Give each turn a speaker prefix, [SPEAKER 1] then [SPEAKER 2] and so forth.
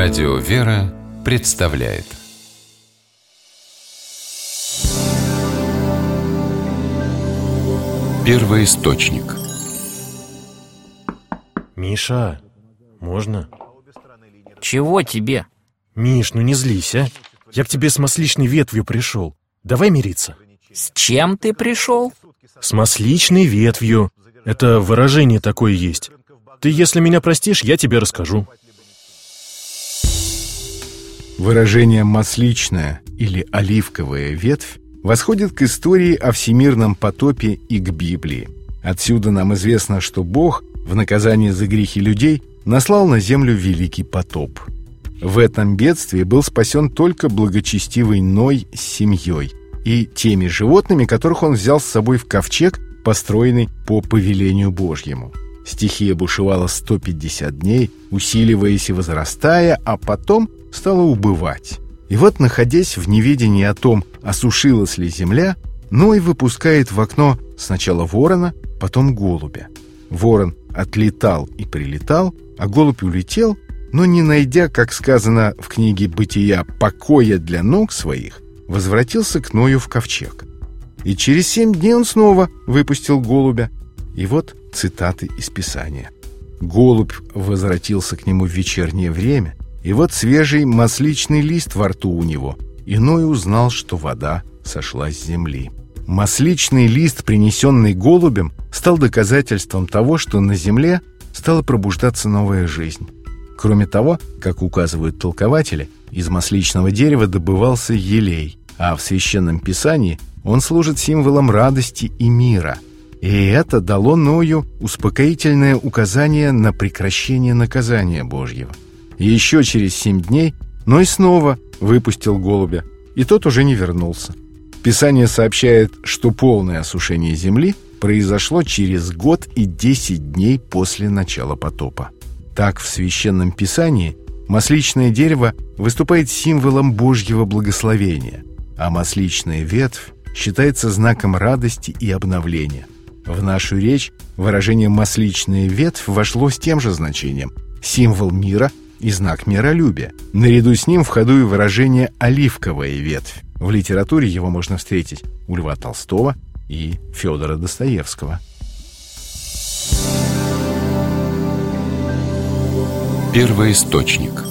[SPEAKER 1] Радио «Вера» представляет Первый источник
[SPEAKER 2] Миша, можно?
[SPEAKER 3] Чего тебе?
[SPEAKER 2] Миш, ну не злись, а? Я к тебе с масличной ветвью пришел. Давай мириться.
[SPEAKER 3] С чем ты пришел?
[SPEAKER 2] С масличной ветвью. Это выражение такое есть. Ты, если меня простишь, я тебе расскажу.
[SPEAKER 4] Выражение «масличная» или «оливковая ветвь» восходит к истории о всемирном потопе и к Библии. Отсюда нам известно, что Бог в наказание за грехи людей наслал на землю великий потоп. В этом бедствии был спасен только благочестивый Ной с семьей и теми животными, которых он взял с собой в ковчег, построенный по повелению Божьему. Стихия бушевала 150 дней, усиливаясь и возрастая, а потом стала убывать. И вот, находясь в неведении о том, осушилась ли земля, Ной выпускает в окно сначала ворона, потом голубя. Ворон отлетал и прилетал, а голубь улетел, но не найдя, как сказано в книге «Бытия», покоя для ног своих, возвратился к Ною в ковчег. И через семь дней он снова выпустил голубя. И вот цитаты из Писания. Голубь возвратился к нему в вечернее время, и вот свежий масличный лист во рту у него. Иной узнал, что вода сошла с земли. Масличный лист, принесенный голубем, стал доказательством того, что на земле стала пробуждаться новая жизнь. Кроме того, как указывают толкователи, из масличного дерева добывался елей, а в Священном Писании он служит символом радости и мира – и это дало Ною успокоительное указание на прекращение наказания Божьего. Еще через семь дней Ной снова выпустил голубя, и тот уже не вернулся. Писание сообщает, что полное осушение земли произошло через год и десять дней после начала потопа. Так в Священном Писании масличное дерево выступает символом Божьего благословения, а масличная ветвь считается знаком радости и обновления – в нашу речь выражение «масличная ветвь» вошло с тем же значением – символ мира и знак миролюбия. Наряду с ним в ходу и выражение «оливковая ветвь». В литературе его можно встретить у Льва Толстого и Федора Достоевского.
[SPEAKER 1] Первый источник